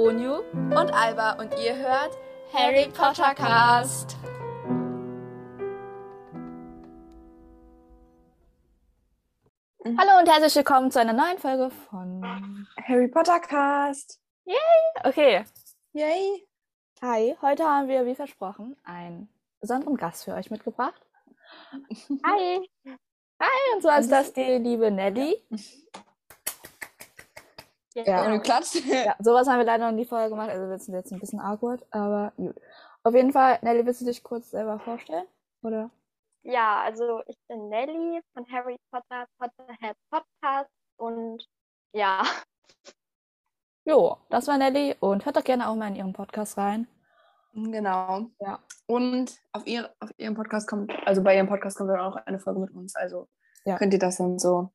Onyu und Alba und ihr hört Harry Potter Cast. Hallo und herzlich willkommen zu einer neuen Folge von Harry Potter Cast. Okay. Yay. Hi, heute haben wir wie versprochen einen besonderen Gast für euch mitgebracht. Hi. Und zwar ist das die liebe Nelly. Ja. Und klatscht. Ja, sowas haben wir leider noch nie vorher gemacht, also wird es jetzt ein bisschen awkward, aber gut. Auf jeden Fall, Nelly, willst du dich kurz selber vorstellen? Oder? Ja, also ich bin Nelly von Harry Potter Potterhead Podcast und ja, Jo, das war Nelly und hört doch gerne auch mal in ihren Podcast rein. Genau. Ja. Und auf, ihr, auf ihrem Podcast kommt, also bei ihrem Podcast kommt dann auch eine Folge mit uns. Also Ja. könnt ihr das dann so.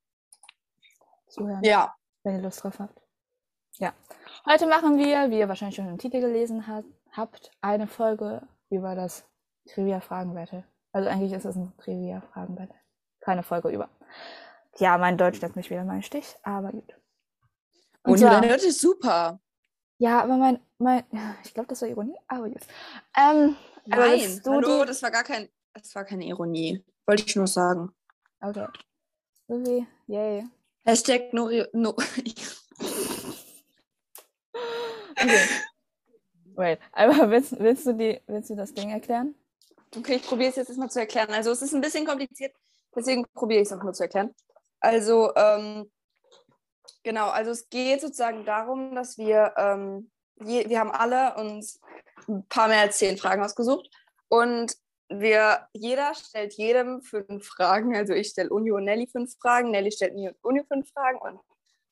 Zuhören, Ja. wenn ihr Lust drauf habt. Ja. Heute machen wir, wie ihr wahrscheinlich schon im Titel gelesen hat, habt, eine Folge über das Trivia-Fragen-Battle. Also eigentlich ist es ein Trivia-Fragen-Battle. Keine Folge über. Ja, mein Deutsch lässt mich wieder meinen Stich, aber gut. Und zwar- dein Deutsch ist super. Ja, aber mein, mein, ich glaube, das war Ironie, aber gut. Ähm, Nein, du hallo, die- das war gar kein, das war keine Ironie. Wollte ich nur sagen. Okay. Sophie, yay. Hashtag no, no. Okay. Wait, aber willst, willst, du die, willst du das Ding erklären? Okay, ich probiere es jetzt erstmal zu erklären. Also es ist ein bisschen kompliziert, deswegen probiere ich es auch mal zu erklären. Also, ähm, genau, also es geht sozusagen darum, dass wir, ähm, je, wir haben alle uns ein paar mehr als zehn Fragen ausgesucht und wir, jeder stellt jedem fünf Fragen. Also ich stelle Uni und Nelly fünf Fragen, Nelly stellt mir und Uni fünf Fragen und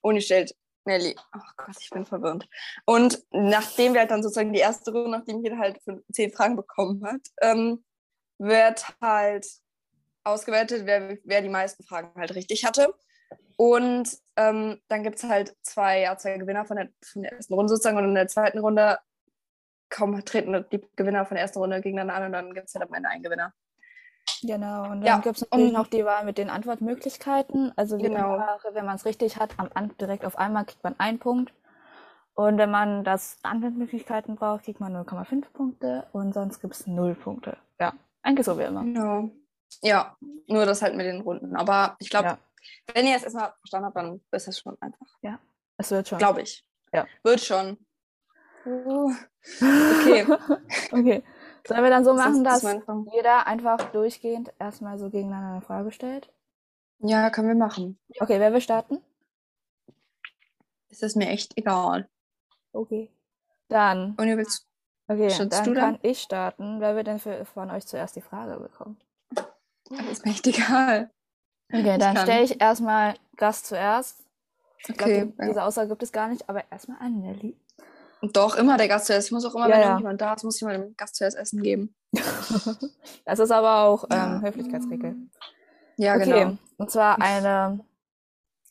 Uni stellt Nelly. Oh Gott, ich bin verwirrt. Und nachdem wir halt dann sozusagen die erste Runde, nachdem jeder halt zehn Fragen bekommen hat, ähm, wird halt ausgewertet, wer, wer die meisten Fragen halt richtig hatte. Und ähm, dann gibt es halt zwei, ja, zwei Gewinner von der, von der ersten Runde sozusagen und in der zweiten Runde kaum treten die Gewinner von der ersten Runde gegeneinander an und dann gibt es halt am Ende einen Gewinner. Genau, und dann Ja, gibt es natürlich noch die Wahl mit den Antwortmöglichkeiten. Also Genau. immer, wenn man es richtig hat, am direkt auf einmal kriegt man einen Punkt. Und wenn man das Antwortmöglichkeiten braucht, kriegt man 0,5 Punkte und sonst gibt es 0 Punkte. Ja, eigentlich so wie immer. Genau. Ja, nur das halt mit den Runden. Aber ich glaube, Ja. wenn ihr es erstmal verstanden habt, dann ist es schon einfach. Es wird schon. Glaube ich. Ja. Wird schon. Okay. Okay. Sollen wir dann so machen, ist dass jeder einfach durchgehend erstmal so gegeneinander eine Frage stellt? Ja, können wir machen. Okay, wer will starten? Es ist mir echt egal. Okay. Dann, Und ihr willst. okay, dann du dann? kann ich starten. Wer wird denn für, von euch zuerst die Frage bekommen? Es ist mir echt egal. Okay, Ich dann stelle ich erstmal Gast zuerst. Ich Okay. die, diese Aussage gibt es gar nicht, aber erstmal an Nelly. Doch, immer der Gast zuerst. Ich muss auch immer, Ja, wenn ja. irgendjemand da ist, muss ich mal dem Gast zuerst Essen geben. Das ist aber auch ähm, Höflichkeitsregel. Ja, okay, genau. und zwar eine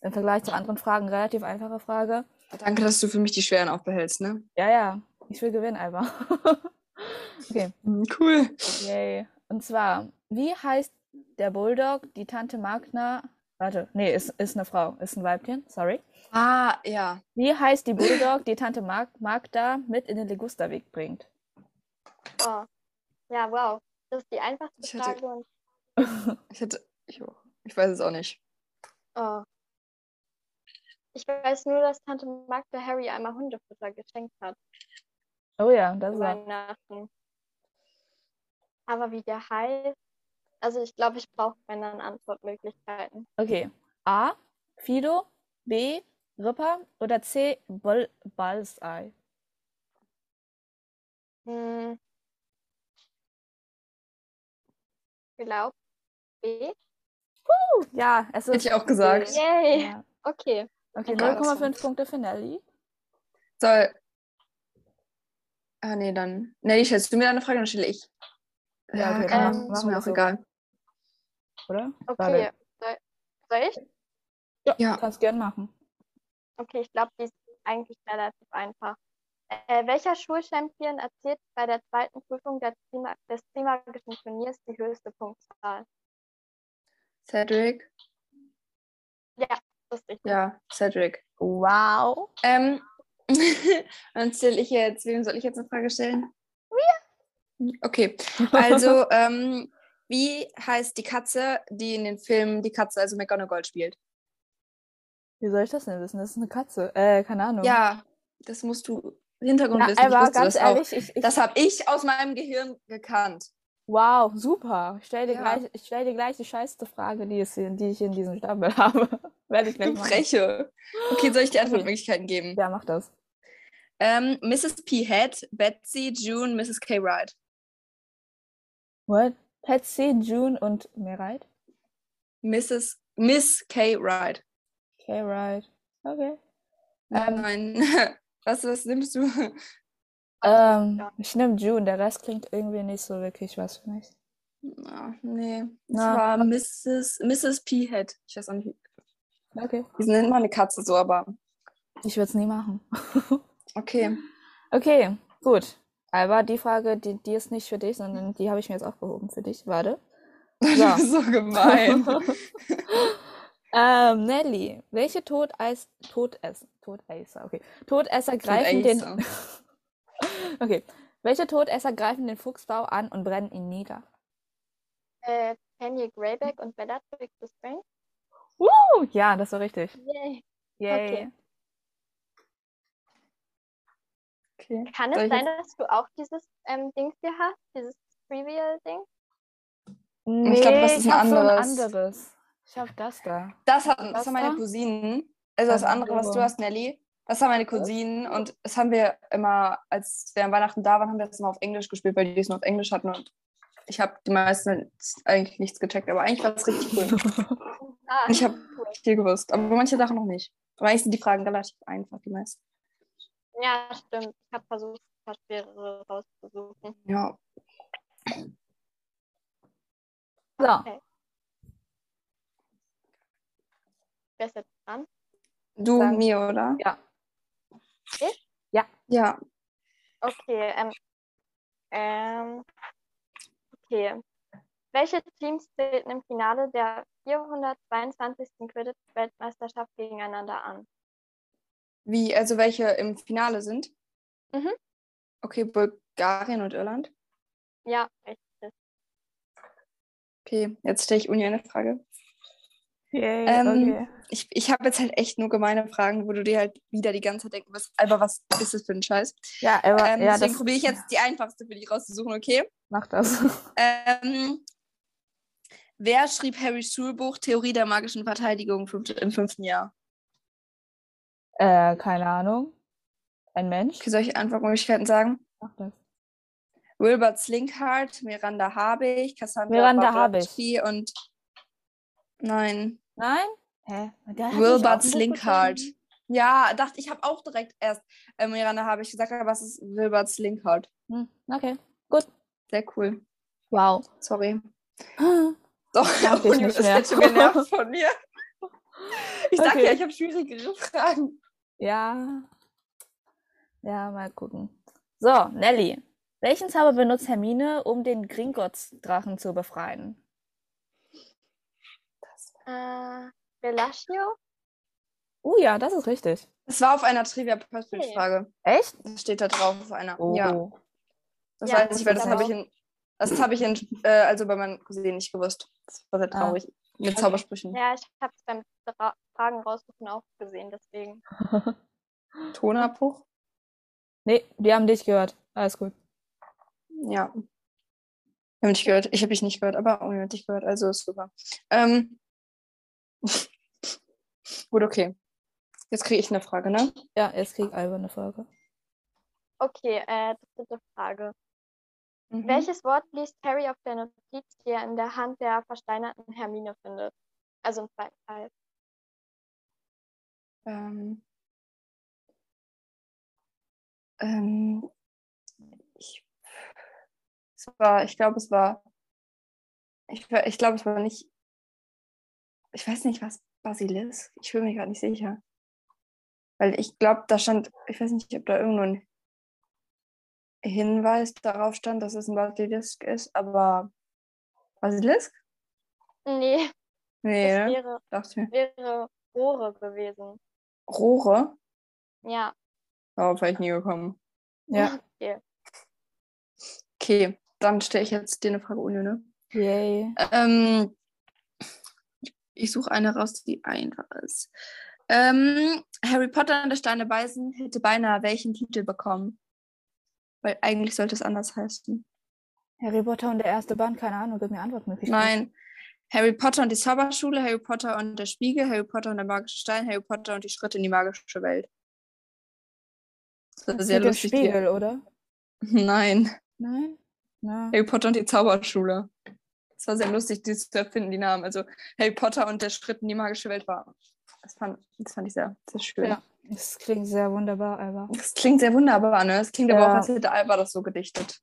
im Vergleich zu anderen Fragen relativ einfache Frage. Danke, dass du für mich die schweren aufbehältst, ne? Ja, ja, ich will gewinnen, Alba. okay, Hm, Cool. yay. Und zwar, wie heißt der Bulldog, die Tante Magna, warte, nee, ist, ist eine Frau, ist ein Weibchen, sorry. Ah, ja. Wie heißt die Bulldog, die Tante Mag Magda mit in den Ligusterweg bringt? oh. ja, wow. Das ist die einfachste Ich hätte- Frage und Ich hätte. Ich, ich weiß es auch nicht. oh. Ich weiß nur, dass Tante Magda Harry einmal Hundefutter geschenkt hat Oh ja, das er. Weihnachten. Aber wie der heißt, also ich glaube, ich brauche dann Antwortmöglichkeiten. Okay. A. Fido. B. Ripper. Oder C. Bull Bullseye. Hm. Ich glaube, B. Ja, es ist. Hätte ich auch gesagt. B. Yay. Ja. Okay. Okay, Ja, das 0,5 Punkte für Nelly. Soll. Ah, nee, dann. Nelly, stellst du mir eine Frage, dann stelle ich. Ja, okay, man- machen ist mir auch so. egal. Oder? Okay. Soll, soll ich? Ja, Ja. kannst gern machen. Okay, ich glaube, die ist eigentlich relativ einfach. Äh, welcher Schulchampion erzielt bei der zweiten Prüfung der Trima des Trimagischen Turniers die höchste Punktzahl? Cedric? Ja, das ist richtig. Ja, Cedric. Wow. Ähm, Dann stelle ich jetzt, wem soll ich jetzt eine Frage stellen? Mir. Okay, also ähm, wie heißt die Katze, die in den Filmen die Katze, also McGonagall spielt? Wie soll ich das denn wissen? Das ist eine Katze. Äh, keine Ahnung. Ja, das musst du Hintergrund wissen. Aber ganz ehrlich, ich, ich, Das habe ich aus meinem Gehirn gekannt. wow, super. Ich stell dir, Ja. gleich, ich stell dir gleich die scheißeste Frage, die, hier- die ich in diesem Stapel habe. Werde ich Du. Freche. Okay, soll ich die Okay. Antwortmöglichkeiten geben? Ja, mach das. Ähm, Mrs. P. Head, Betsy, June, Mrs. K. Wright. What? Patsy, June und Merite? Mrs. Miss K. Wright. Okay, right. Okay. Ähm, Nein. Was, was nimmst du? Ähm, ich nehme June, der Rest klingt irgendwie nicht so wirklich was für mich. Ah, nee. Na, war was- Mrs. Mrs. P. Head. Ich weiß auch nicht. Okay. Die nennt man eine Katze so, aber Ich würde es nie machen. okay. Okay, gut. Aber die Frage, die, die ist nicht für dich, sondern die habe ich mir jetzt aufgehoben für dich. Warte. Du Ja. bist so gemein. Ähm, Nelly, welche Todeis Todesser, Todesser, okay. Todesser greifen den. Todesser. okay. Welche Todesser greifen den Fuchsbau an und brennen ihn nieder? Äh, Penny Greyback und Bellatrix Lestrange. Uh, ja, das war richtig. Yay. Yay. Okay. Okay. Kann Soll es sein, jetzt- dass du auch dieses ähm, Dings hier hast? Dieses Trivial-Ding? Nee, Ich glaub, das ist ein hab so ein anderes. Ich habe das da. Das, hat, das Was haben meine da? Cousinen. Also das Ah, andere, was du hast, Nelly. Das haben meine Cousinen und das haben wir immer, als wir an Weihnachten da waren, haben wir das immer auf Englisch gespielt, weil die es nur auf Englisch hatten und ich habe die meisten eigentlich nichts gecheckt, aber eigentlich war es richtig cool. Ah, Ich habe cool. viel gewusst, aber manche Sachen noch nicht. Aber eigentlich sind die Fragen relativ einfach, die meisten. Ja, stimmt. Ich habe versucht, ein paar schwerere rauszusuchen. Ja. So, Wer ist jetzt dran? Du, Sagen- mir, oder? ja. Ja. Okay, ähm, ähm, okay. Welche Teams treten im Finale der 422. Quidditch-Weltmeisterschaft gegeneinander an? Wie, also welche im Finale sind? Mhm. Okay, Bulgarien und Irland. Ja, richtig. Okay, jetzt stelle ich Uni eine Frage. Yay, Ähm, okay. Ich, ich habe jetzt halt echt nur gemeine Fragen, wo du dir halt wieder die ganze Zeit denken wirst, aber was ist das für ein Scheiß? Ja, aber, Ähm, ja, deswegen probiere ich jetzt die einfachste für dich rauszusuchen, okay? macht das. Ähm, wer schrieb Harrys Schulbuch Theorie der magischen Verteidigung im fünften Jahr? äh, keine Ahnung. Ein Mensch? Okay, soll ich Antwortmöglichkeiten sagen? Macht das. Wilbert Slinkhart, Miranda Habich, Cassandra Miranda Bartolacci und nein, Nein? Hä? Ich Wilbert Slinkhart. Ja, dachte ich, habe auch direkt erst äh, Miranda Habich gesagt, aber es ist Wilbert Slinkhart. Hm, okay, gut. Sehr cool. Wow. Sorry. Doch, ich Uni jetzt schon genervt von mir. Ich dachte Okay. ja, ich habe schwierigere Fragen. Ja. Ja, mal gucken. So, Nelly. Welchen Zauber benutzt Hermine, um den Gringotts-Drachen zu befreien? Äh, Bellagio? Uh, ja, das ist richtig. Das war auf einer Trivia Pursuit Frage. Echt? Das steht da drauf auf einer. Oh. Ja, das Ja, weiß ich, weil das habe ich in, das habe ich in, äh, also bei meinen Cousinen nicht gewusst. Das war sehr Ah. traurig. Mit Zaubersprüchen. Ja, ich habe es beim Dra Fragen raussuchen auch gesehen, deswegen. Tonabbruch? Nee, die haben dich gehört. Alles gut. Ja. Ich habe dich gehört. Ich habe dich nicht gehört, aber Uni hat dich gehört, also ist super. Ähm. Gut, okay. Jetzt kriege ich eine Frage, ne? Ja, jetzt krieg Alba eine Frage. Okay, äh, dritte Frage. Mhm. Welches Wort liest Harry auf der Notiz, die er in der Hand der versteinerten Hermine findet? Also im zweiten Teil. Ähm, ähm, ich, es war, ich glaube, es war, ich, war- ich glaube, es war nicht, ich weiß nicht, was Basilisk, ich bin mir gerade nicht sicher. Weil ich glaube, da stand, ich weiß nicht, ob da irgendwo ein Hinweis darauf stand, dass es ein Basilisk ist, aber Basilisk? Nee, Nee, es ne? wäre, dachte ich mir. wäre Rohre gewesen. Rohre? Ja, Darauf wäre ich nie gekommen. Ja. Okay. Okay, dann stelle ich jetzt dir eine Frage ohne, ne? Yay. Ähm, ich suche eine raus, die einfach ist. Ähm, Harry Potter und der Stein der Weisen hätte beinahe welchen Titel bekommen? Weil eigentlich sollte es anders heißen. Harry Potter und der erste Band, keine Ahnung, gib mir Antwortmöglichkeiten. Nein. Harry Potter und die Zauberschule, Harry Potter und der Spiegel, Harry Potter und der magische Stein, Harry Potter und die Schritte in die magische Welt. Das Das sehr mit dem lustig. Spiegel, oder? Nein. Nein? Na. Harry Potter und die Zauberschule. Es war sehr lustig, die zu erfinden, die Namen. Also Harry Potter und der Schritt in die magische Welt war. Das fand, das fand ich sehr, sehr schön. Ja, das klingt sehr wunderbar, Alba. Das klingt sehr wunderbar, ne? Es klingt aber Ja. auch, als hätte Alba das so gedichtet.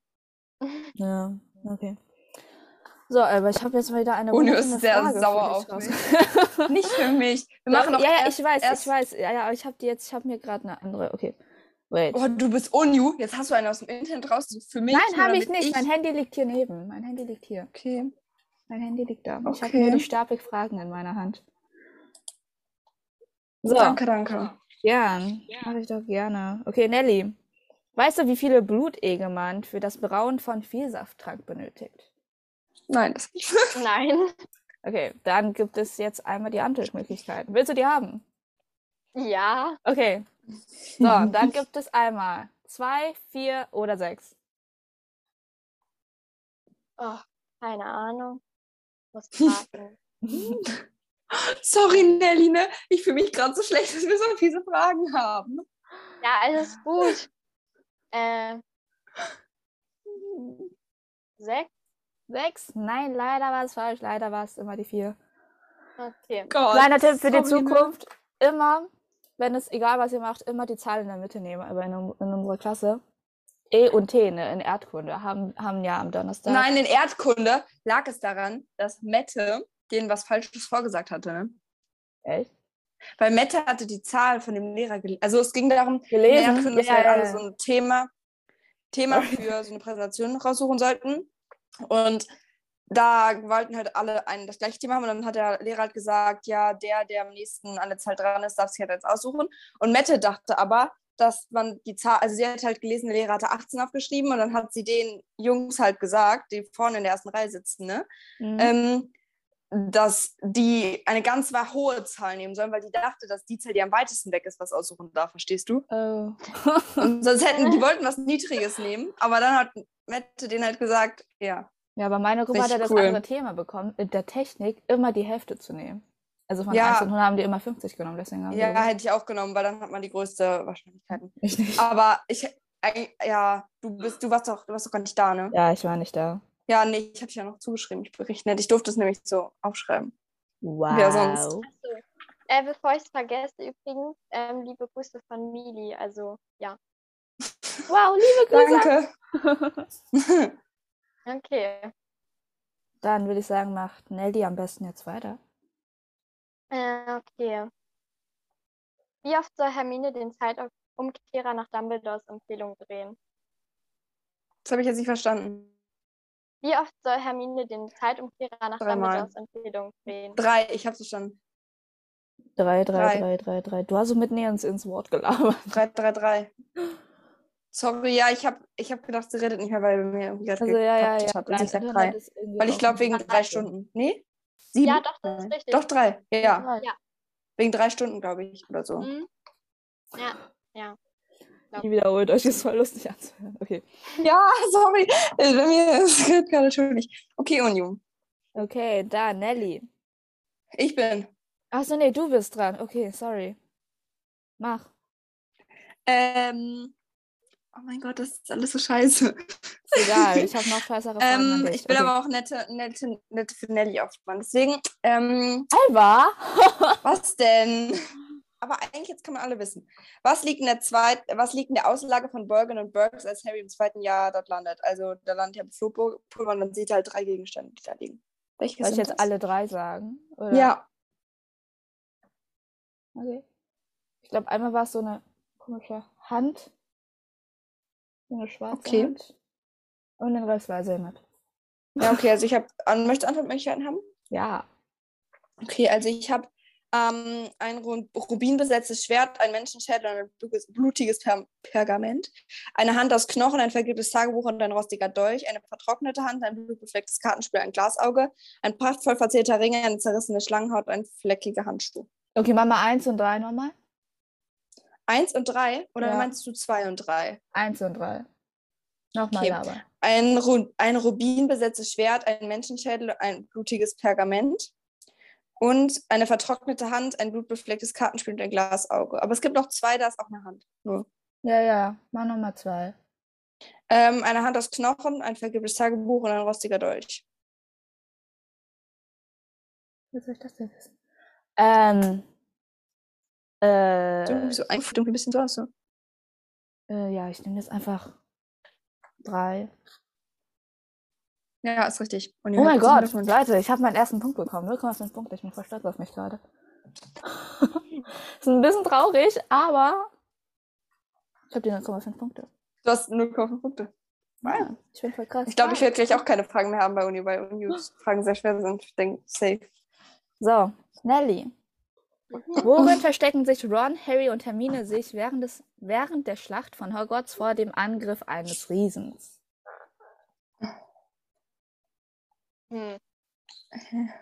Ja, okay. So, Alba, ich habe jetzt mal wieder eine wunderschöne ist sehr Frage sauer auf mich. Nicht für mich. Wir machen doch ja, ja, erst, ich weiß, erst, ich weiß. Ja, ja, aber ich habe die jetzt, ich habe mir gerade eine andere. Okay. Wait. Oh, du bist Onyu. Jetzt hast du einen aus dem Internet raus. Für mich. Nein, habe ich nicht. Mein Handy liegt hier neben. Mein Handy liegt hier. Okay. Mein Handy liegt da. Ich habe Okay. nur die Stapel Fragen in meiner Hand. So, Danke, danke. gern. Mache ich doch gerne. Okay, Nelly. Weißt du, wie viele Blutegel man für das Brauen von Vielsafttrank benötigt? Nein, das nicht. Nein. Okay, dann gibt es jetzt einmal die Antwortmöglichkeiten. Willst du die haben? Ja. Okay. So, dann gibt es einmal zwei, vier oder sechs. Oh, keine Ahnung. Muss raten. Sorry, Nelly, ne? Ich fühle mich gerade so schlecht, dass wir so viele Fragen haben. ja, alles gut. Äh, sechs? Sechs? Nein, leider war es falsch. Leider war es immer die vier. Okay. Gott. Kleiner Tipp für die ne? Zukunft. Immer, wenn es egal was ihr macht, immer die Zahl in der Mitte nehmen. Aber in, in unserer Klasse. E und T ne, in Erdkunde haben, haben ja am Donnerstag. Nein, in Erdkunde lag es daran, dass Mette denen was Falsches vorgesagt hatte. Ne? Echt? Weil Mette hatte die Zahl von dem Lehrer gelesen. Also es ging darum, Gelesen? Erdkunde, dass Ja, wir halt ja, alle ja. so ein Thema, Thema für so eine Präsentation raussuchen sollten. Und da wollten halt alle ein, das gleiche Thema haben. Und dann hat der Lehrer halt gesagt, ja, der, der am nächsten an der Zahl dran ist, darf sich halt jetzt aussuchen. Und Mette dachte aber, dass man die Zahl, also sie hat halt gelesen, der Lehrer hatte 18 aufgeschrieben und dann hat sie den Jungs halt gesagt, die vorne in der ersten Reihe sitzen, ne? Mhm. ähm, dass die eine ganz hohe Zahl nehmen sollen, weil die dachte, dass die Zahl, die am weitesten weg ist, was aussuchen darf, verstehst du? oh. Und sonst hätten, die wollten was Niedriges nehmen, aber dann hat Mette denen halt gesagt, ja. ja, aber meine Gruppe hat ja das cool. andere Thema bekommen, in der Technik immer die Hälfte zu nehmen. Also von Ja. 1 und 100 haben die immer 50 genommen, deswegen haben Ja, wir hätte ich auch genommen, weil dann hat man die größte Wahrscheinlichkeiten. ich nicht. Aber ich, äh, ja, du bist, du warst doch, du warst doch gar nicht da, ne? Ja, ich war nicht da. Ja, nee, ich habe dich ja noch zugeschrieben, ich berichte nicht. Ich durfte es nämlich so aufschreiben. Wow. Wer sonst? Achso. Äh, bevor ich es vergesse, übrigens, ähm, liebe Grüße von Mili. Also, ja. Wow, liebe Grüße. Danke. Okay. Dann würde ich sagen, macht Nelly am besten jetzt weiter. Äh, okay. Wie oft soll Hermine den Zeitumkehrer nach Dumbledores Empfehlung drehen? Das habe ich jetzt nicht verstanden. Wie oft soll Hermine den Zeitumkehrer nach Dreimal. Dumbledores Empfehlung drehen? Drei, ich habe es verstanden. Drei, drei, Drei. drei, drei, drei. Du hast so mitten ins, ins Wort gelabert. Drei, drei, drei. Sorry, ja, ich habe ich hab gedacht, sie redet nicht mehr, weil mir irgendwie gerade Also ja, ja, ja. hat. Und sagt Internet drei. Weil ich glaube, wegen Drei. drei Stunden. Nee? Sieben? Ja, doch, das ist richtig. Doch, drei. Ja, ja. Ja. Wegen drei Stunden, glaube ich, oder so. Mhm. Ja. Ihr wiederholt euch, ist voll lustig anzuhören. Okay. Ja, sorry. Äh, Bei mir ist es gerade schuldig. Okay, Unium. Okay, da, Nelly. Ich bin. Achso, nee, du bist dran. Okay, sorry. Mach. Ähm, oh mein Gott, das ist alles so scheiße. Ist egal, ich habe noch bessere Fragen ähm, ich will okay. aber auch nette, nette, nette für Nelly aufspannen. Deswegen, ähm, Alba? Was denn? Aber eigentlich jetzt kann man alle wissen. Was liegt in der zweit, was liegt in der Auslage von Bergen und Burks, als Harry im zweiten Jahr dort landet? Also da landet ja Flohpulver und dann sieht er halt drei Gegenstände, die da liegen. Welche Soll ich jetzt das? alle drei sagen? Oder? Ja. Okay. Ich glaube, einmal war es so eine komische Hand. Eine schwarze Okay. Hand. Und den Rest weiß ich nicht. Ja, okay, also ich habe, an, möchtest du Antwortmöglichkeiten haben? Ja. Okay, also ich habe ähm, ein ru- rubinbesetztes Schwert, ein Menschenschädel und ein blutiges- blutiges per Pergament, eine Hand aus Knochen, ein vergilbtes Tagebuch und ein rostiger Dolch, eine vertrocknete Hand, ein blutbeflecktes Kartenspiel, ein Glasauge, ein prachtvoll verzierter Ring, eine zerrissene Schlangenhaut, ein fleckiger Handschuh. Okay, mach mal eins und drei nochmal. Eins und drei? Oder Ja. meinst du zwei und drei? Eins und drei. Nochmal Okay. aber. Ein, Ru ein rubinbesetztes Schwert, ein Menschenschädel, ein blutiges Pergament und eine vertrocknete Hand, ein blutbeflecktes Kartenspiel und ein Glasauge. Aber es gibt noch zwei, da ist auch eine Hand. Nur. Ja, ja, mach nochmal zwei. Ähm, eine Hand aus Knochen, ein vergilbtes Tagebuch und ein rostiger Dolch. Wie soll ich das denn wissen? Ähm. Äh, Irgendwie so ein, irgendwie ein bisschen so aus. So. äh, ja, ich nehme jetzt einfach drei. Ja, ist richtig. Oh mein Gott, davon- Leute, ich habe meinen ersten Punkt bekommen. 0,5 Punkte. Ich bin voll stolz auf mich gerade. ist ein bisschen traurig, aber ich habe die 0,5 Punkte. Du hast 0,5 Punkte. Ja, ich bin voll krass. Ich glaube, ich werde gleich auch keine Fragen mehr haben bei Uni, weil Uni-Fragen sehr schwer sind. Ich denke, safe. So, Nelly. Worin verstecken sich Ron, Harry und Hermine sich während, des, während der Schlacht von Hogwarts vor dem Angriff eines Riesens? Hm.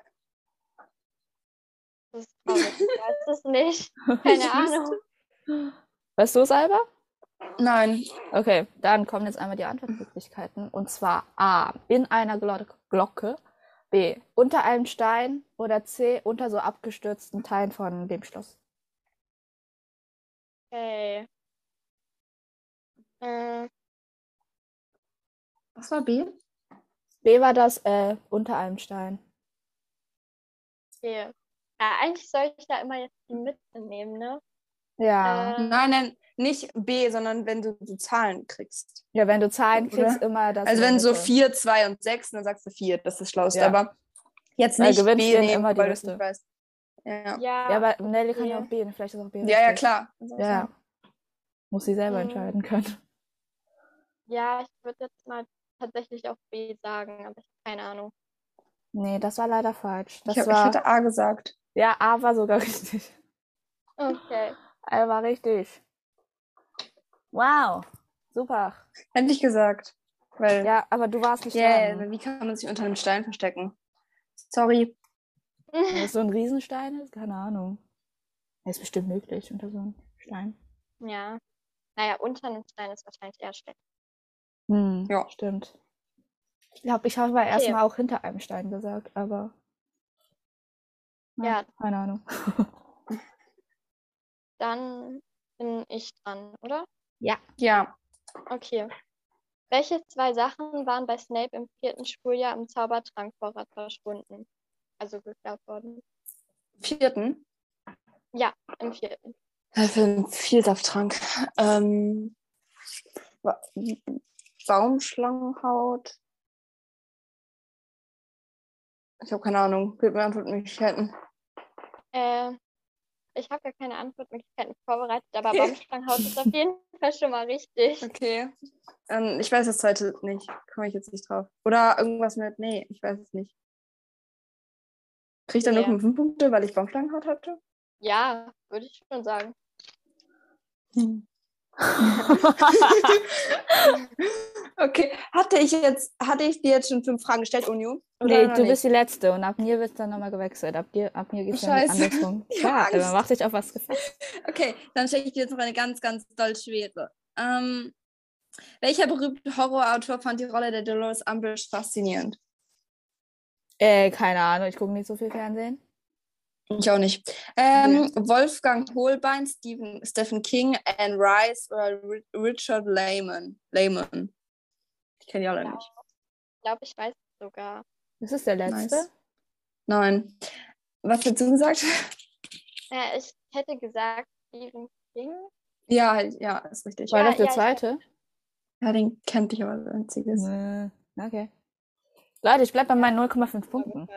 Das ist traurig. Ich weiß es nicht. Keine Ahnung. Weißt du es, Alba? Nein. Okay, dann kommen jetzt einmal die Antwortmöglichkeiten. Und zwar A. In einer Glo Glocke. B. Unter einem Stein. Oder C. Unter so abgestürzten Teilen von dem Schloss. Okay. Äh, Was war B? B war das äh, unter einem Stein. okay. Ja, eigentlich soll ich da immer jetzt die Mitte nehmen, ne? Ja. Äh, Nein, nein, nicht B, sondern wenn du so Zahlen kriegst. Ja, wenn du Zahlen Oder? kriegst, immer das. Also wenn so Mitte. 4, 2 und 6, dann sagst du 4, das ist das Schlauste. Ja. Aber jetzt nicht B du nehmen, immer die weil du es Liste. nicht weißt. Ja, ja, Ja, aber Nelly kann ja auch B, vielleicht ist auch B. ja, ja richtig. klar. Ja. Muss sie selber Mhm. entscheiden können. ja, ich würde jetzt mal tatsächlich auch B sagen, aber ich habe keine Ahnung. Nee, das war leider falsch. Das Ich, hab, ich war. hätte A gesagt. ja, A war sogar richtig. Okay. A war richtig. Wow. Super. Hätte ich gesagt. Weil, Ja, aber du warst nicht yeah, dran. wie kann man sich unter einem Stein verstecken? Sorry. Wenn es so ein Riesenstein ist, keine Ahnung. Ja, Ist bestimmt möglich unter so einem Stein. Ja. Naja, unter einem Stein ist wahrscheinlich eher schlecht. Hm, Ja. Stimmt. Ich glaube, ich habe mal Okay. erstmal auch hinter einem Stein gesagt, aber. Ja. Keine Ahnung. Dann bin ich dran, oder? Ja. Okay. Welche zwei Sachen waren bei Snape im vierten Schuljahr im Zaubertrankvorrat verschwunden? Also geklaut worden. Vierten. Im vierten. Für einen Vielsafttrank. Ähm, Ba- Baumschlangenhaut. Ich habe keine Ahnung. Gib mir Antwortmöglichkeiten. Äh, ich habe gar keine Antwortmöglichkeiten vorbereitet, aber Okay. Baumschlangenhaus ist auf jeden Fall schon mal richtig. Okay. Ähm, ich weiß das zweite nicht. Komme ich jetzt nicht drauf. Oder irgendwas mit. Nee, ich weiß es nicht. Kriege ich dann Nee. 0,5 Punkte, weil ich Baumschlangenhaut hatte? Ja, würde ich schon sagen. okay. Hatte ich jetzt, hatte ich dir jetzt schon fünf Fragen gestellt, Unio? Nee, du nicht? bist die Letzte und ab mir wird es dann nochmal gewechselt. Ab, dir, ab mir geht es dann andersrum. Ja, hab man macht sich auf was gefasst. Okay, dann stelle ich dir jetzt noch eine ganz, ganz doll schwere. Ähm, welcher berühmte Horrorautor fand die Rolle der Dolores Umbridge faszinierend? Äh, keine Ahnung, ich gucke nicht so viel Fernsehen. Ich auch nicht. Ähm, Wolfgang Holbein, Stephen, Stephen King, Anne Rice oder Ri- Richard Lehman. Lehman. Ich kenne die alle Ja. nicht. Ich glaube, ich weiß es sogar. Das ist der letzte. Nice. Nein. Was hast du gesagt? Äh, ich hätte gesagt Stephen King. Ja, halt, ja, ist richtig. War Ja, das der ja, ich zweite? Ja, den kennt ich aber als einziges. Nee. Okay. Leute, ich bleib bei meinen 0,5 mal Punkten.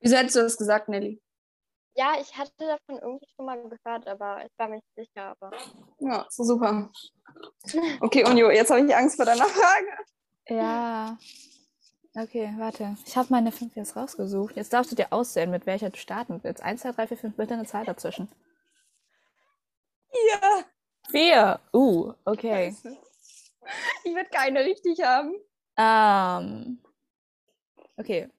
Wieso hättest du das gesagt, Nelly? Ja, ich hatte davon irgendwie schon mal gehört, aber ich war mir nicht sicher. Aber Ja, so super. Okay, Unio, jetzt habe ich Angst vor deiner Frage. Ja. Okay, warte. Ich habe meine fünf jetzt rausgesucht. Jetzt darfst du dir aussehen, mit welcher du starten willst. Eins, zwei, drei, vier, fünf, bitte eine Zahl dazwischen. Ja. Vier. Uh, okay. Ich würde keine richtig haben. Ähm, okay.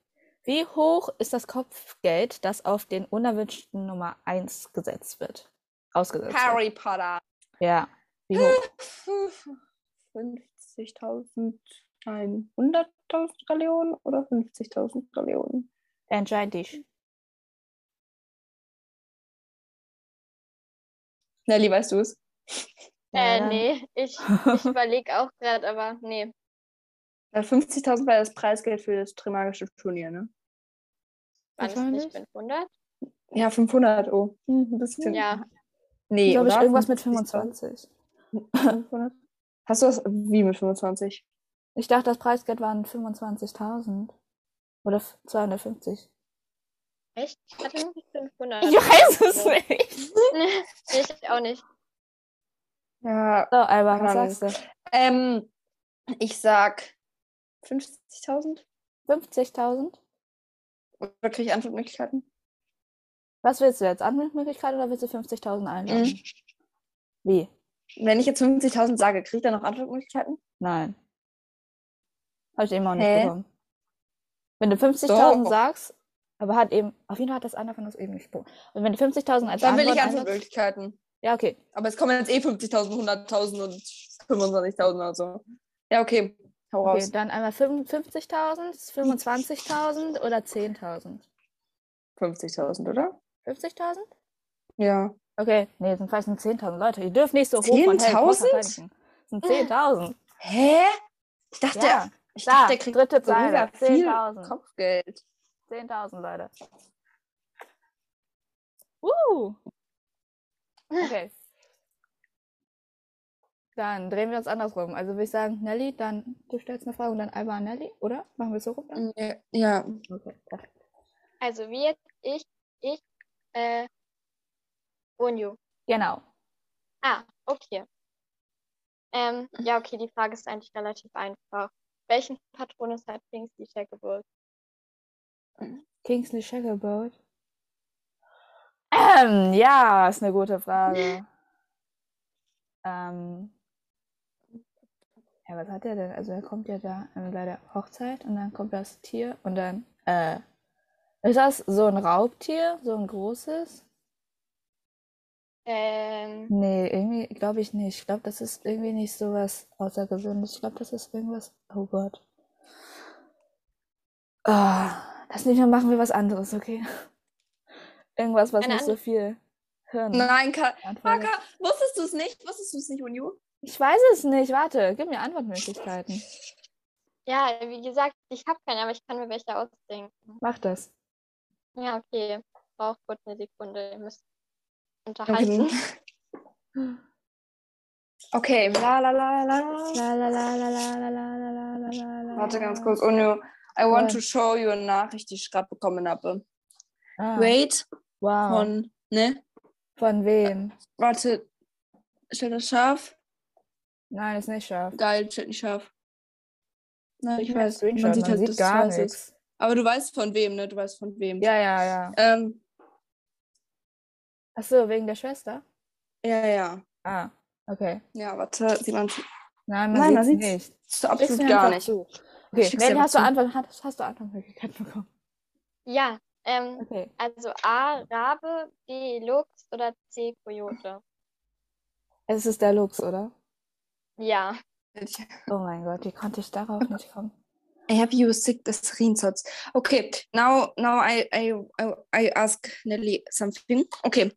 Wie hoch ist das Kopfgeld, das auf den unerwünschten Nummer 1 gesetzt wird? Ausgesetzt wird? Harry Potter. Ja. Wie hoch? 50.000, nein, 100.000 Gallionen oder 50.000 Gallionen? Entscheid dich. Nelly, weißt du es? Äh, nee, ich, ich überlege auch gerade, aber nee. Ja, 50.000 war das Preisgeld für das Trimagische Turnier, ne? Waren es nicht Wahrscheinlich. 500? Ja, 500, oh. Hm, ein bisschen. Ja, Nee, Glaube ich, irgendwas mit 50.000? 25. 500? Hast du das wie mit 25? Ich dachte, das Preisgeld waren 25.000. Oder f- 250. echt? Ich hatte irgendwie 500. Ich weiß es nicht. nee, ich auch nicht. Ja, So, Alba, was sagst du? ähm, ich sag 50.000? 50.000? Oder kriege ich Antwortmöglichkeiten? Was willst du jetzt? Antwortmöglichkeit oder willst du 50.000 einloggen? Mhm. Wie? Wenn ich jetzt 50.000 sage, kriege ich dann noch Antwortmöglichkeiten? Nein. Habe ich eben auch nicht Hä? bekommen. Wenn du 50.000 Doch. sagst, aber hat eben, auf jeden Fall hat das einer von uns eben bekommen. Und wenn du 50.000 als Dann will ich Antwort Antwortmöglichkeiten. Ja, okay. Aber es kommen jetzt eh 50.000, 100.000 und 25.000 oder so. Ja, okay. Hau Okay, raus. dann einmal 55.000, 25.000 oder 10.000? 50.000, oder? 50.000? Ja. Okay, nee, sind vielleicht nur 10.000 Leute. Ihr dürft nicht so hoch von Harry Potter 10.000? denken. Das sind 10.000. Hä? Ich dachte, Ja, ich da, dachte, der kriegt dritte Zeile. viel 10.000. Kopfgeld. 10.000 Leute. Uh. Okay. Dann drehen wir uns andersrum. Also würde ich sagen, Nelly, dann du stellst eine Frage und dann Alba an Nelly, oder? Machen wir es so rum dann? Ja. ja. Okay, perfekt. Also jetzt ich, ich, äh, Onyu. Genau. Ah, okay. Ähm, ja, okay, die Frage ist eigentlich relativ einfach. Welchen Patronus hat Kingsley Shacklebolt? Kingsley Shacklebolt. Ähm, ja, ist eine gute Frage. ähm, ja, was hat er denn? Also er kommt ja da bei der Hochzeit und dann kommt das Tier und dann, äh, ist das so ein Raubtier? So ein großes? Ähm, Nee, irgendwie glaube ich nicht. Ich glaube, das ist irgendwie nicht so was Außergewöhnliches. Ich glaube, das ist irgendwas. Oh Gott. Ah, das nicht mehr machen wir was anderes, okay? Irgendwas, was Eine nicht so viel Hirn Nein, Ka. Kaka, wusstest du es nicht? Wusstest du es nicht, Unju? Ich weiß es nicht. Warte, gib mir Antwortmöglichkeiten. ja, wie gesagt, ich habe keine, aber ich kann mir welche ausdenken. Mach das. Ja, okay. Braucht kurz eine Sekunde. Ihr müsst unterhalten. Okay. Okay, la la la la. La la la la la la la la la la la la. Warte ganz kurz, Unju. I want to show you eine Nachricht, die ich gerade bekommen habe. Ah, Wait, wow. von, ne? Von wem? Warte, stellt das scharf? Nein, ist nicht scharf. Geil, stellt nicht scharf. Nein, Ich weiß. Man sieht man halt, sieht gar nichts. Aber du weißt von wem, ne? Du weißt von wem. Ja, ja, ja. Ähm, Ach so, wegen der Schwester? ja, ja. Ah, okay. Ja, warte, sieht man Nein, man Nein, man sieht nicht. so absolut gar nicht. zu. Okay, aber hast du. Antwort, hast, hast du Antwortmöglichkeiten bekommen? Ja, ähm, Okay. also A, Rabe, B, Luchs oder C, Kojote. Es ist der Lux, oder? Ja. Oh mein Gott, wie konnte ich darauf nicht kommen? I have you sick the screenshots. Okay, now now I, I, I, ask Nelly something. Okay,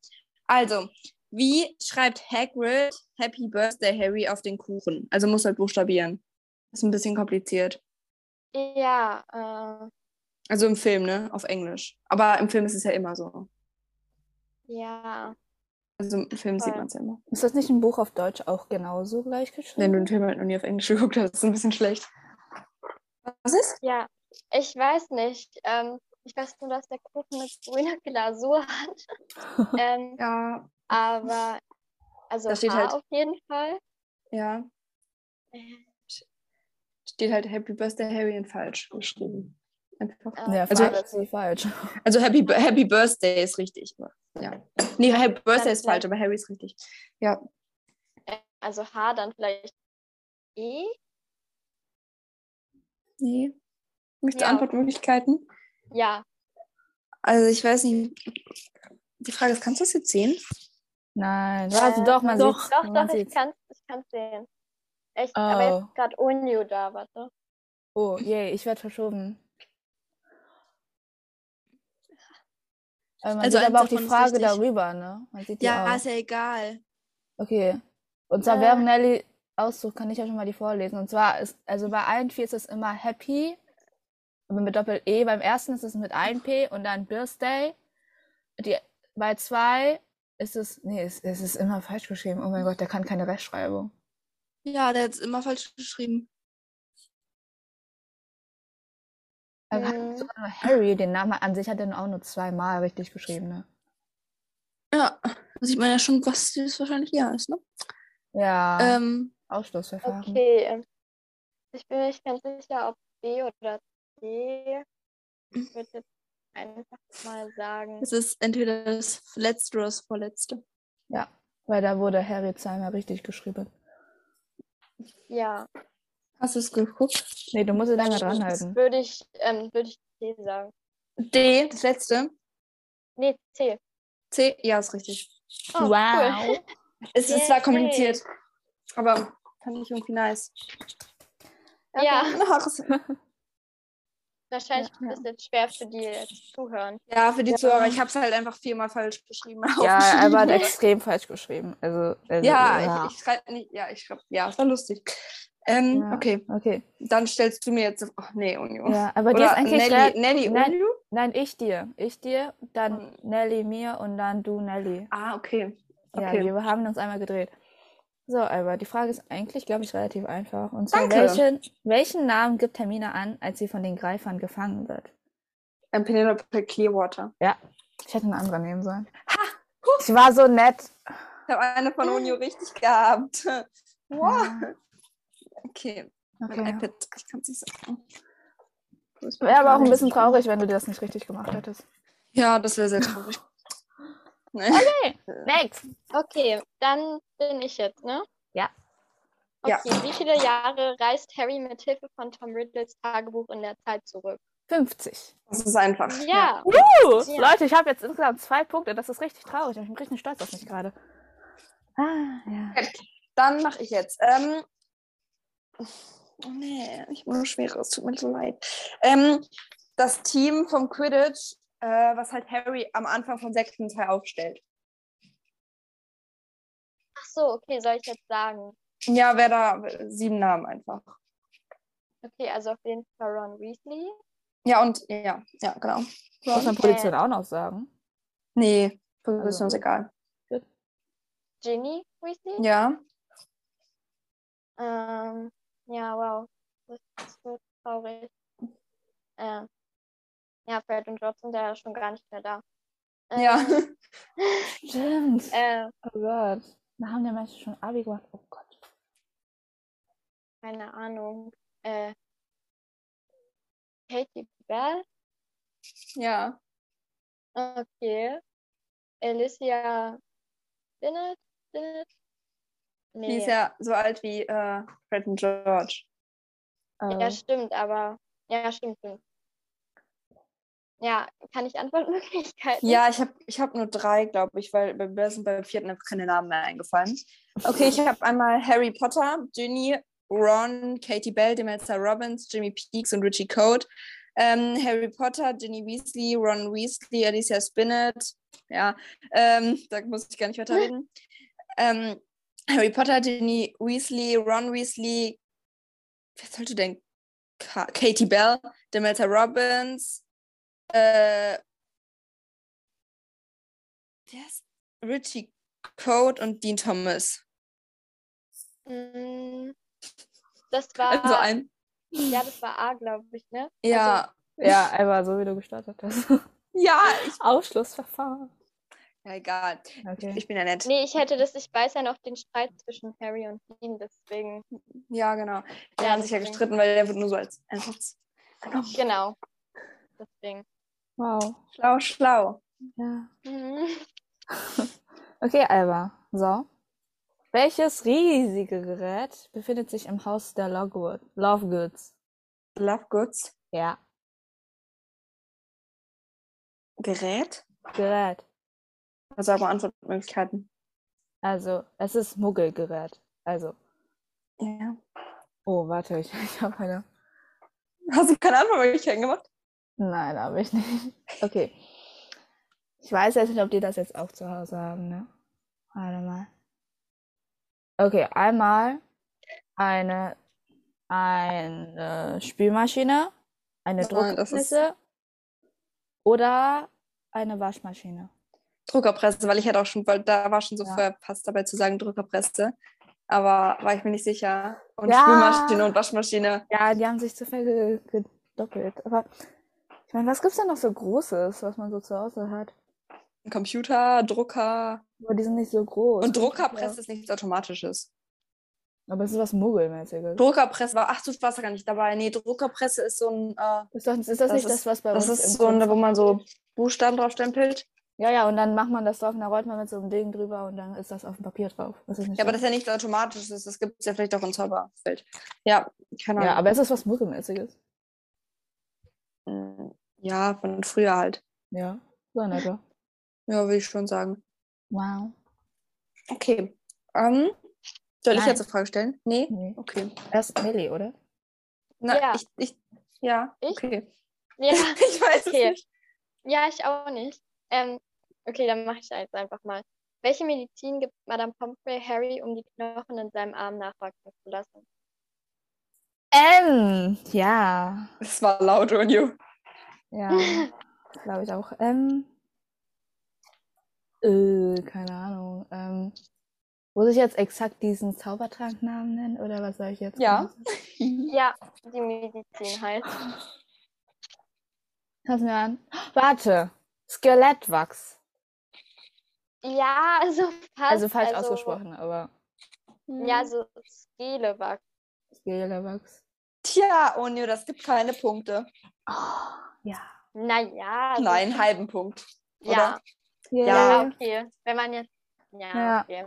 also, wie schreibt Hagrid Happy Birthday Harry auf den Kuchen? Also muss halt buchstabieren. Ist ein bisschen kompliziert. Ja, äh, Also im Film, ne? Auf Englisch. Aber im Film ist es ja immer so. ja. Also im Film sieht Voll. man es ja immer. Ist das nicht ein Buch auf Deutsch auch genauso gleich Wenn du geschrieben? den Film halt noch nie auf Englisch geguckt hast, ist es ein bisschen schlecht. Was ist? Ja, ich weiß nicht. Ähm, ich weiß nur, dass der Kuchen eine grüne Glasur hat. ähm, Ja, aber, also Da steht halt- auf jeden Fall. ja. Steht halt Happy Birthday Harry in falsch geschrieben. Einfach. Ah, Ja, Also- also, falsch. Also Happy, Happy Birthday ist richtig. Ja. Nee, Happy Birthday ist falsch, aber Harry ist richtig. Ja. Also H dann vielleicht E? Nee. Möchtest du Ja. Antwortmöglichkeiten? Ja. Also ich weiß nicht. Die Frage ist, kannst du das jetzt sehen? Nein, Äh, doch, man doch, sieht's. Doch, doch, ich sieht's. kann es ich kann's sehen. Echt, aber jetzt Oh. ist gerade Unio da, warte. Oh, yay, ich werde verschoben. Man Also aber auch die ist Frage darüber, ne? Man sieht die auch. ja egal. Okay. Und zwar Äh. während Nelly aussucht, kann ich ja schon mal die vorlesen. Und zwar ist, also bei allen vier ist es immer Happy, aber mit Doppel-E. Beim ersten ist es mit ein P und dann Birthday. Die, bei zwei ist es, nee, es, es ist immer falsch geschrieben. Oh mein Gott, der kann keine Rechtschreibung. Ja, der hat es immer falsch geschrieben. Hat Mhm. sogar nur Harry, den Namen an sich hat er auch nur zweimal richtig geschrieben, ne? Ja, da sieht man ja schon, was das wahrscheinlich ja ist, ne? Ja, Ähm, Ausschlussverfahren. Okay. ähm, Ich bin nicht ganz sicher, ob B oder C. Ich würde jetzt einfach mal sagen. es ist entweder das letzte oder das vorletzte. Ja, weil da wurde Harry zweimal richtig geschrieben. Ja. Hast du es geguckt? Nee, du musst es länger dann dranhalten. Würde ich, ähm, würde ich C sagen. D, das letzte. Nee, C. C, ja, ist richtig. Oh, Cool. wow. Es ist zwar kompliziert, aber fand ich irgendwie nice. Ja, Ach, es- wahrscheinlich Ja. ist es jetzt schwer für die jetzt zuhören. ja, für die Zuhörer, ich habe es halt einfach viermal falsch geschrieben. Ja, er hat extrem falsch geschrieben. Also, also Ja, ich, ich schreibe nicht, ja, ich schreibe, ja, es war lustig. Ähm, Ja. okay, Okay. dann stellst du mir jetzt, oh, nee, Union. Ja, aber Oder ist eigentlich Nelly, Nelly Nein. Unio? Nein, ich dir. Ich dir, dann Hm. Nelly mir und dann du Nelly. Ah, okay. Ja, Okay. wir haben uns einmal gedreht. So, aber die Frage ist eigentlich, glaube ich, relativ einfach. Und zwar, Danke. welchen, welchen Namen gibt Hermine an, als sie von den Greifern gefangen wird? Ähm, Penelope Clearwater. Ich hätte eine andere nehmen sollen. Ich war so nett. Ich habe eine von Unio richtig gehabt. Wow. Ja, Okay, mein okay. iPad, ich kann es nicht sagen. Wäre aber auch ein bisschen traurig, wenn du das nicht richtig gemacht hättest. Ja, das wäre sehr traurig. Nee. Next. Okay, dann bin ich jetzt, ne? Ja. Ja. Okay, wie viele Jahre reist Harry mit Hilfe von Tom Riddles Tagebuch in der Zeit zurück? 50. Das ist einfach. Ja. Uh, Ja. Leute, ich habe jetzt insgesamt zwei Punkte. Das ist richtig traurig. Ich bin richtig stolz auf mich gerade. Ah, ja. Dann mache ich jetzt. Ähm, nee, ich bin nur schwerer, es tut mir so leid. Ähm, das Team vom Quidditch, äh, was halt Harry am Anfang vom sechsten Teil aufstellt. Ach so, okay, soll ich jetzt sagen? Ja, wer da sieben Namen einfach. Okay, also auf jeden Fall Ron Weasley. Ja, und ja, ja, genau. Muss man Position auch noch sagen? Nee, Position Also. ist egal. Ginny Weasley. Ja. Ähm, ja, wow. Das ist so traurig. Ähm, ja, Fred und George sind ja schon gar nicht mehr da. Ähm, Ja. Stimmt. Äh, Oh Gott. Da haben die Menschen schon Abi gemacht. Oh Gott. keine Ahnung. Äh, Katie Bell? Ja. Okay. Alicia Bennett? Bennett? Die Nee. ist ja so alt wie äh, Fred und George. Ja, stimmt, aber. Ja, stimmt, stimmt. Ja, kann ich Antwortmöglichkeiten? Ja, ich habe ich hab nur drei, glaube ich, weil bei mir sind beim vierten einfach keine Namen mehr eingefallen. Okay, ich habe einmal Harry Potter, Ginny, Ron, Katie Bell, Demelza Robbins, Jimmy Peaks und Richie Code. Ähm, Harry Potter, Ginny Weasley, Ron Weasley, Alicia Spinnet. Ja, ähm, da muss ich gar nicht weiterreden. ähm, Harry Potter, Ginny Weasley, Ron Weasley. Wer sollte denn? Ka Katie Bell, Demelza Robbins, äh, der ist Richie Code und Dean Thomas. Mm, Das war. Also ein. Ja, das war A, glaube ich, ne? Ja, ja, einfach so, wie du gestartet hast. ja, ich, Ausschlussverfahren. Ja, egal. Okay. Ich bin ja nett. Nee, ich hätte das, ich weiß ja noch den Streit zwischen Harry und Dean, deswegen. Ja, genau. Die Ja, haben sich ja gestritten, weil der wird nur so als Ersatz genommen. Genau. Deswegen. Wow. Schlau, schlau. Ja. Mhm. Okay, Alba. So. Welches riesige Gerät befindet sich im Haus der Lovegood Lovegoods? Love Goods. Ja, Gerät? Gerät. Sagen wir Antwortmöglichkeiten? Also, es ist Muggelgerät. Also, Ja. oh, warte, ich, ich habe eine. Hast du keine Antwortmöglichkeiten gemacht? Nein, habe ich nicht. Okay. Ich weiß jetzt nicht, ob die das jetzt auch zu Hause haben, ne? Warte mal. Okay, einmal eine, eine Spülmaschine, eine Druckpresse oder eine Waschmaschine. Druckerpresse, weil ich hatte auch schon, weil da war schon so Ja. verpasst dabei zu sagen Druckerpresse. Aber war ich mir nicht sicher. Und Ja. Spülmaschine und Waschmaschine. Ja, die haben sich zu viel ge- gedoppelt. Aber ich meine, was gibt's denn noch so Großes, was man so zu Hause hat? Ein Computer, Drucker. Aber die sind nicht so groß. Und Druckerpresse ist nichts Automatisches. Aber es ist was Muggelmäßiges. Druckerpresse war, ach, du warst da gar nicht dabei. Nee, Druckerpresse ist so ein, äh, Ist, doch, ist das, Das nicht ist- das, was bei das uns ist im so eine, wo man so Buchstaben drauf stempelt. Ja, ja, und dann macht man das drauf und dann rollt man mit so einem Ding drüber und dann ist das auf dem Papier drauf. Das ist nicht Ja, aber so. das ist ja nichts Automatisches. Das gibt es ja vielleicht auch im Zauberfeld. Ja, keine ja, Ahnung. aber es ist was Muggelmäßiges. Mm, Ja, von früher halt. Ja, so in etwa. Ja, würde ich schon sagen. Wow. Okay. Ähm, soll ich Nein. jetzt eine Frage stellen? Nee? Nee. Okay. Erst Millie, oder? Na, Ja. ich, ich, ja, Ich? okay. Ja, Ich weiß Okay. es nicht. ja, ich auch nicht. Ähm, okay, dann mache ich da jetzt einfach mal. Welche Medizin gibt Madame Pomfrey Harry, um die Knochen in seinem Arm nachwachsen zu lassen? Ähm, ja. Es war laut, Unju. Ja, glaube ich auch. Ähm, äh, keine Ahnung. Ähm, muss ich jetzt exakt diesen Zaubertranknamen nennen oder was soll ich jetzt? Ja. machen? Ja, die Medizin halt. Pass mir an. Warte. Skelettwachs. Ja, also fast. Also falsch also, ausgesprochen, aber Ja, so Skelewachs. Skelettwachs. Tja, Unju, das gibt keine Punkte. Oh, ja. Naja. also- Nein, halben Punkt. Ja. Yay. Ja, okay. Wenn man jetzt. Ja, Ja. okay.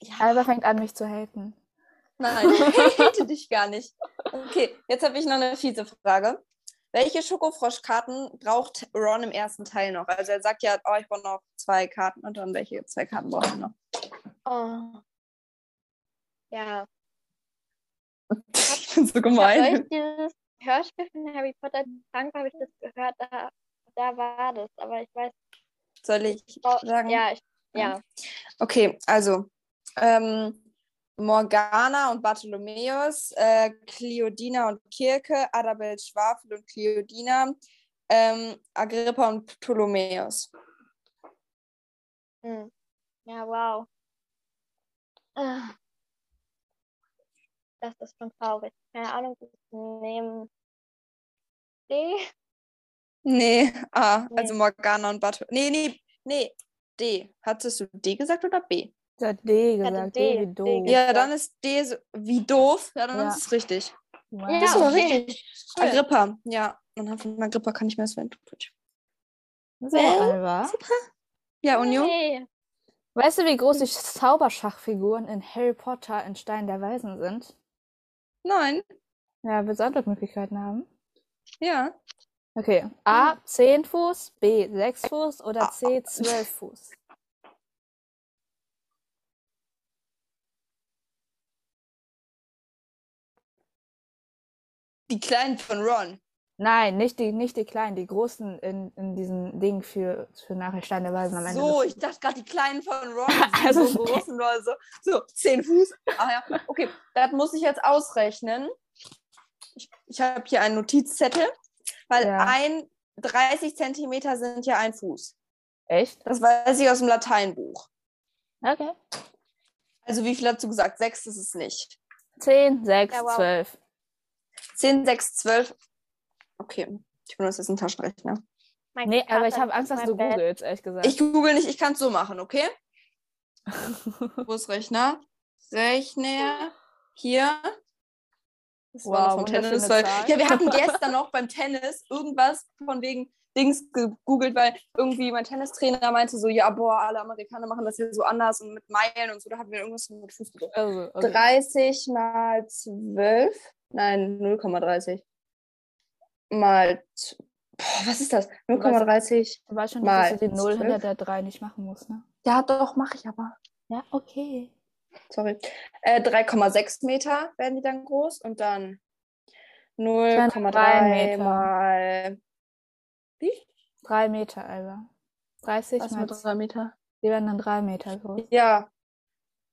Ja. Alba fängt an, mich zu haten. Nein, ich hate dich gar nicht. Okay, jetzt habe ich noch eine fiese Frage. Welche Schokofroschkarten braucht Ron im ersten Teil noch? Also er sagt ja, oh, ich brauche noch zwei Karten und dann welche zwei Karten braucht er noch? Oh. Ja. Ich bin so Ich gemein. euch dieses Hörspiel von Harry Potter krank habe ich das gehört, da, da war das, aber ich weiß. Soll ich Oh, sagen? ja, ich, ja. Okay, also ähm, Morgana und Bartholomäus, äh, Cleodina und Kirke, Adabel Schwafel und Cleodina, ähm, Agrippa und Ptolomäus. Hm. Ja, wow. Ah. Das ist schon traurig. Keine Ahnung, wie ich nehmen. D? Nee, A, Nee. also Morgana und Bartholomäus. Nee, nee, nee, D. Hattest du D gesagt oder B? Ich habe D gesagt. D, D wie doof. Ja, dann ist D so, wie doof. Ja, dann Ja. ist es richtig. Wow. Ja, Das ist okay. richtig. Cool. Agrippa, ja. Anhand von Agrippa kann ich mir das wenden. So, Äh? Alba. Ja, Union? Hey. Weißt du, wie groß die Zauberschachfiguren in Harry Potter in Stein der Weisen sind? Nein. Ja, willst du Antwortmöglichkeiten haben? Ja. Okay. A, 10 Fuß, B, 6 Fuß oder Ah. C, 12 Fuß? Die Kleinen von Ron. Nein, nicht die, nicht die kleinen, die großen in, in diesem Ding für, für nachher Stein der Weisen am Ende. So, ich dachte gerade, die Kleinen von Ron Also, so groß nur so, so 10 Fuß. Ah ja, okay. Das muss ich jetzt ausrechnen. Ich, ich habe hier einen Notizzettel, weil Ja. ein 30 Zentimeter sind ja ein Fuß. Echt? Das weiß ich aus dem Lateinbuch. Okay. Also wie viel hast du gesagt? Sechs ist es nicht. 10, 6, Ja, wow. 12. 10, 6, 12. Okay, ich benutze jetzt einen Taschenrechner. Mein Nee, aber ich habe Angst, dass du Bett. googelst, ehrlich gesagt. Ich google nicht, ich kann es so machen, okay? Wo ist Rechner? Rechner. Hier. Das Wow, war vom Tennis. Weil, Zahl. ja, wir hatten gestern noch beim Tennis irgendwas von wegen Dings gegoogelt, weil irgendwie mein Tennistrainer meinte so, ja, boah, alle Amerikaner machen das hier so anders und mit Meilen und so. Da hatten wir irgendwas mit Fuß gedrückt. also, okay. 30 mal 12? Nein, 0,30. Mal. Boah, was ist das? 0,30. Du weißt schon, mal dass du die 0 hinter zwölf. der 3 nicht machen musst, ne? Ja, doch, mache ich aber. Ja, okay. Sorry. Äh, 3,6 Meter werden die dann groß und dann drei 0,3 Meter. mal. Wie? 3 Meter, Alba. 30 Was mal mit 3 Meter? Die werden dann 3 Meter groß. Ja.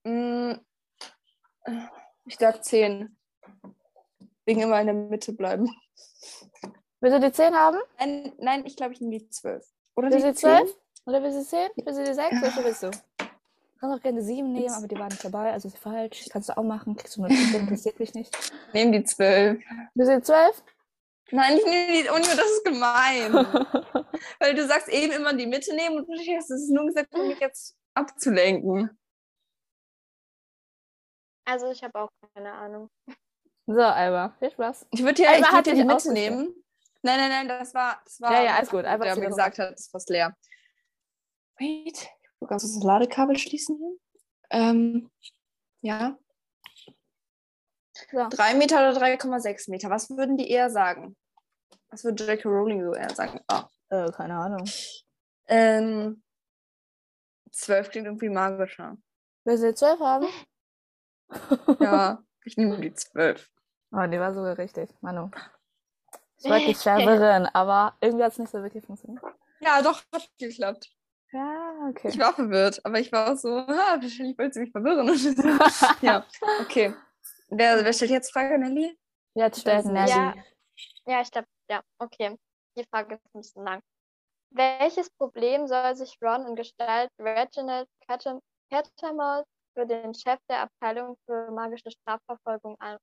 Mm, Ich sag 10. Wegen immer in der Mitte bleiben. Willst du die 10 haben? Nein, nein ich glaube, ich nehme die 12. Oder Willst du die die 10? 12? Oder willst du 10? Willst du die 6? Welche willst du? Du kannst auch gerne 7 nehmen, aber die waren nicht dabei, also ist falsch. Kannst du auch machen. Kriegst du nur 5, interessiert mich nicht. Nehmen die 12. Willst du die 12? Nein, ich nehme die Unio, das ist gemein. Weil du sagst eben immer die Mitte nehmen und du hast es nur gesagt, um mich jetzt abzulenken. Also ich habe auch keine Ahnung. So, Alba, viel Spaß. Ich würde dir, Alba ich würd dir die sich Mitte ausgesucht. nehmen. Nein, nein, nein, das war, das war Ja, ja, alles gut. Alba der mir gesagt hat, ist fast leer. Wait, ich kannst du das Ladekabel schließen hier? Ähm, ja. So. 3 Meter oder 3,6 Meter? Was würden die eher sagen? Was würde J.K. Rowling so eher sagen? Ah. Äh, keine Ahnung. Ähm, 12 klingt irgendwie magischer. Willst du die 12 haben? Ja, ich nehme die 12. Oh, die war sogar richtig. Manu. Ich wollte dich verwirren, aber irgendwie hat es nicht so wirklich funktioniert. Ja, doch, hat geklappt. Ja, okay. Ich war verwirrt, aber ich war auch so, ah, wahrscheinlich wollte sie mich verwirren. ja, okay. Wer, wer stellt jetzt Frage, Nelly? Jetzt stellt Ja. Nelly. Ja. Ja, ich glaube, ja, okay. Die Frage ist ein bisschen lang. Welches Problem soll sich Ron in Gestalt Reginald Catam- Cattermole für den Chef der Abteilung für magische Strafverfolgung an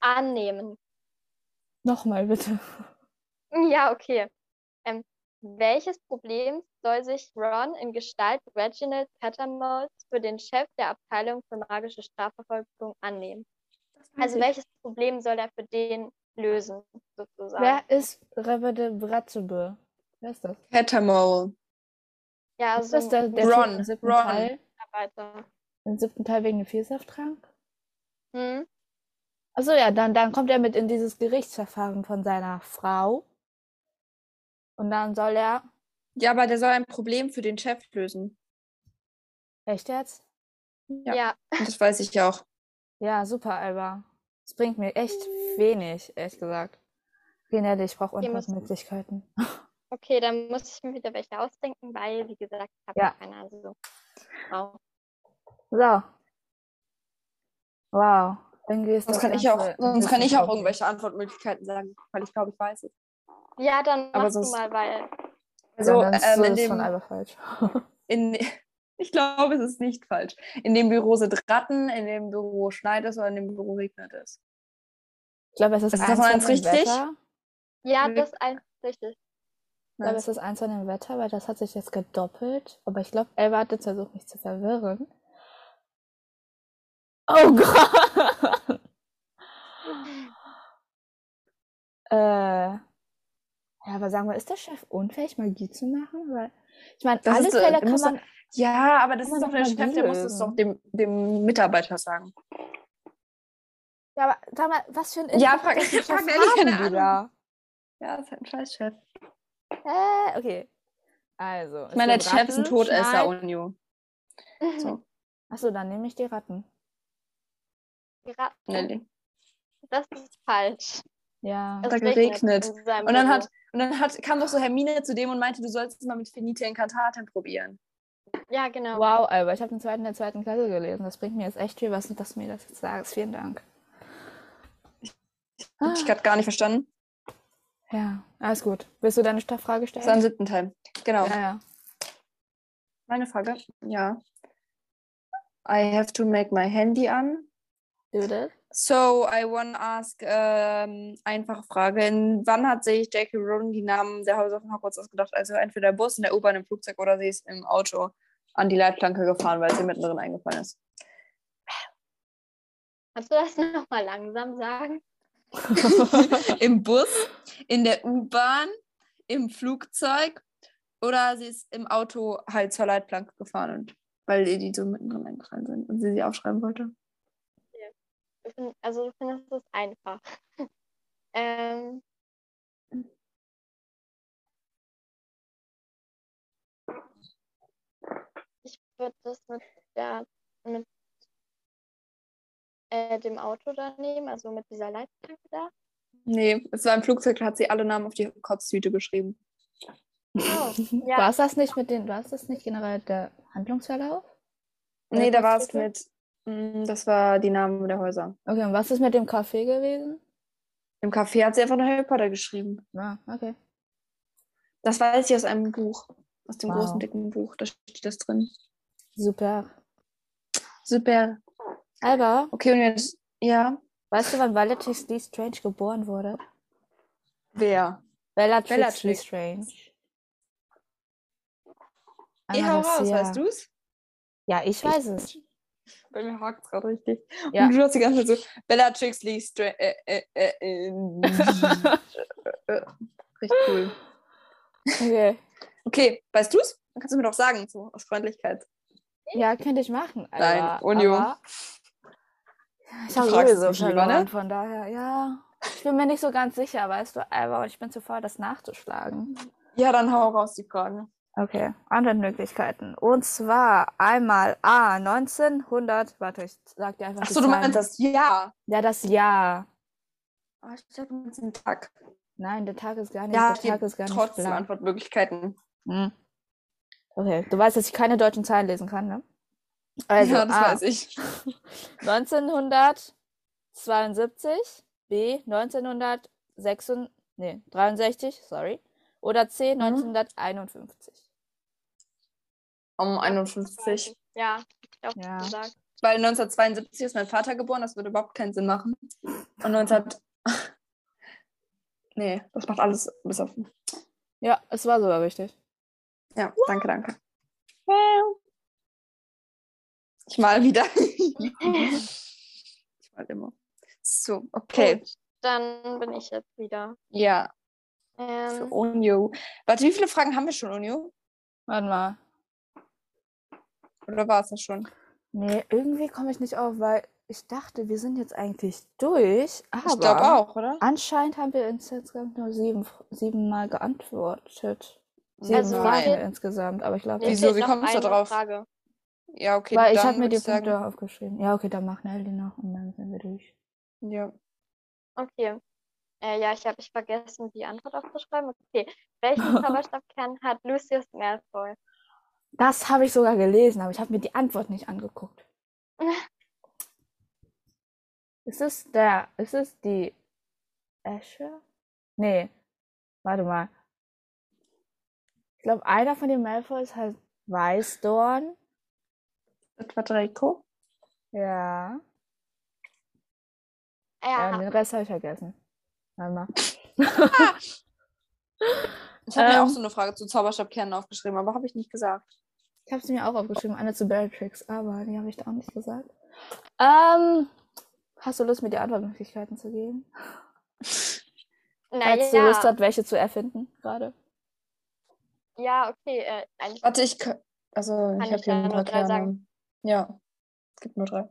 annehmen? Nochmal bitte. Ja, okay. Ähm, welches Problem soll sich Ron in Gestalt Reginald Cattermoles für den Chef der Abteilung für magische Strafverfolgung annehmen? Also welches Problem soll er für den lösen, sozusagen? Wer ist Rebede Bratzebe? Wer ist das? Catamole. ja, Ist so das der, der Ron, Ron. Teil? Mitarbeiter. Im siebten Teil wegen dem Vielsafttrank? Hm? Achso, ja, dann, dann kommt er mit in dieses Gerichtsverfahren von seiner Frau. Und dann soll er. Ja, aber der soll ein Problem für den Chef lösen. Echt jetzt? Ja. Ja. Das weiß ich auch. Ja, super, Alba. Das bringt mir echt wenig, ehrlich gesagt. Generell, ich brauche Antwortmöglichkeiten. okay, dann muss ich mir wieder welche ausdenken, weil, wie gesagt, ich habe Ja. ja. keine also. Wow. So. Wow. Irgendwie Sonst das kann ich auch, sonst kann ich auch irgendwelche Antwortmöglichkeiten sagen, weil ich glaube, ich weiß es. Ja, dann Aber machst sonst- du mal, weil Also, ja, ähm, in dem, Alba falsch. in, ich glaube, es ist nicht falsch. In dem Büro sind Ratten, in dem Büro schneit es oder in dem Büro regnet es. Ich glaube, es ist, Ist eins von eins dem richtig? Wetter. ja, das ist ein richtig. Ich glaube, es ist eins von dem Wetter, weil das hat sich jetzt gedoppelt. Aber ich glaube, Elva hat jetzt versucht, mich zu verwirren. Oh Gott! äh, ja, aber sagen wir, ist der Chef unfähig, Magie zu machen? Weil, ich meine, Das alle ist, Fälle kann man. Ja, aber das ist doch doch der Chef, der muss es doch dem, dem Mitarbeiter sagen. Ja, aber sag mal, was für ein Ja, frag- der frag Chef ehrlich, keine da? Ja, das ist halt ein Scheißchef. Äh, okay. Also. Ich meine, der Chef ist ein Todesser, Unio. So, Achso, dann nehme ich die Ratten. Die Ratten. Nelly. Das ist falsch. Ja. Es Hat er geregnet. Und dann hat, und dann hat, kam doch so Hermine zu dem und meinte, du sollst es mal mit Finite Incantatem probieren. Ja, genau. Wow, Alba, ich habe den zweiten der zweiten Klasse gelesen. Das bringt mir jetzt echt viel, was dass du mir das jetzt sagst. Vielen Dank. Ich gerade gar nicht verstanden. Ja, alles gut. Willst du deine Frage Das war im stellen? siebten Teil. Genau. Ja, ja. Meine Frage? Ja. I have to make my handy an. Do that. So, I wanna ask ähm, einfache Frage. In wann hat sich J.K. Rowling die Namen der Häuser von Hogwarts ausgedacht? Also entweder im Bus, in der U-Bahn, im Flugzeug oder sie ist im Auto an die Leitplanke gefahren, weil sie mittendrin eingefallen ist. Kannst du das nochmal langsam sagen? Im Bus, in der U-Bahn, im Flugzeug oder sie ist im Auto halt zur Leitplanke gefahren und weil ihr die so mittendrin eingefallen sind und sie sie aufschreiben wollte. Also du findest es einfach. ähm, ich würde das mit der mit äh, dem Auto da nehmen, also mit dieser Leitplanke da. Nee, es war im Flugzeug, da hat sie alle Namen auf die Kotztüte geschrieben. Oh, ja. War es das nicht mit den, war es das nicht generell der Handlungsverlauf? Nee, da war es mit, das war die Namen der Häuser. Okay, und was ist mit dem Café gewesen? Im Café hat sie einfach nur Harry Potter geschrieben. Ah, okay. Das weiß ich aus einem Buch, aus dem Wow. großen, dicken Buch, da steht das drin. Super. Super. Alba, Okay, und jetzt, ja, weißt du, wann Bellatrix Lestrange geboren wurde? wer? Bellatrix, Bellatrix. Lestrange. Geh Einmal hau raus, weißt du's? Ja, ich weiß es. Bei mir hakt es gerade richtig. Ja. Und du hast die ganze Zeit so, Bellatrix Lee Stra äh, äh, äh, äh, äh, Richtig cool. Okay. Okay, weißt du's? Dann kannst du mir doch sagen, so aus Freundlichkeit. Ja, könnte ich machen. Nein, aber, Unio. aber ich habe Du sowieso es lieber, verloren, ne? von daher, ja. Ich bin mir nicht so ganz sicher, weißt du, aber ich bin zu faul, das nachzuschlagen. Ja, dann hau raus die Fragen. Okay, Antwortmöglichkeiten. Und zwar einmal A, 1900, warte, ich sag dir einfach Achso, du meinst das Ja. Ja, das Jahr. Ah, Ich dachte, du meinst den Tag. Nein, der Tag ist gar nicht, Ja, der Tag ist gar nicht trotzdem. Antwortmöglichkeiten. Hm. Okay, du weißt, dass ich keine deutschen Zahlen lesen kann, ne? Also, ja, das A, weiß ich. 1972, B 1966, nee, 63, sorry, oder C Mhm. 1951. Um 51. Ja, ich auch Ja. gesagt. Weil 1972 ist mein Vater geboren, das würde überhaupt keinen Sinn machen. Und 19... nee, das macht alles bis auf... Ja, es war sogar richtig. Ja, danke, danke. Ich mal wieder. ich mal immer. So, okay. Gut, dann bin ich jetzt wieder. Ja, für Ähm, Unio. Warte, wie viele Fragen haben wir schon, Unio? Warte mal. Oder war es das schon? Nee, irgendwie komme ich nicht auf, weil ich dachte, wir sind jetzt eigentlich durch, aber Ich glaube auch, oder? anscheinend haben wir insgesamt nur sieben, sieben Mal geantwortet. Sieben Also, Fragen wir- insgesamt, aber ich glaube, mir Wieso? Wie kommst du drauf? Frage. Ja, okay. weil ich habe mir die sagen- Punkte aufgeschrieben. Ja, okay, dann mach Nelly noch und dann sind wir durch. Ja. Okay. Äh, ja, ich habe ich vergessen, die Antwort aufzuschreiben. Okay. Welchen Zauberstabkern hat Lucius Malfoy? Das habe ich sogar gelesen, aber ich habe mir die Antwort nicht angeguckt. Ist es der, ist es die Esche? Nee, warte mal. Ich glaube, einer von den Malfoys heißt Weißdorn. Etwa Draco? Ja. Ja, Ja, den Rest habe ich vergessen. Warte mal. Ich habe mir Ähm. auch so eine Frage zu Zauberstabkernen aufgeschrieben, aber habe ich nicht gesagt. Ich habe sie mir auch aufgeschrieben, eine zu Bellatrix, aber die habe ich da auch nicht gesagt. Ähm, hast du Lust, mir die Antwortmöglichkeiten zu geben? Falls du Lust hast, welche zu erfinden gerade? ja, okay. Äh, eigentlich Warte, ich also Kann ich habe hier nur paar drei sagen. Ja, es gibt nur drei.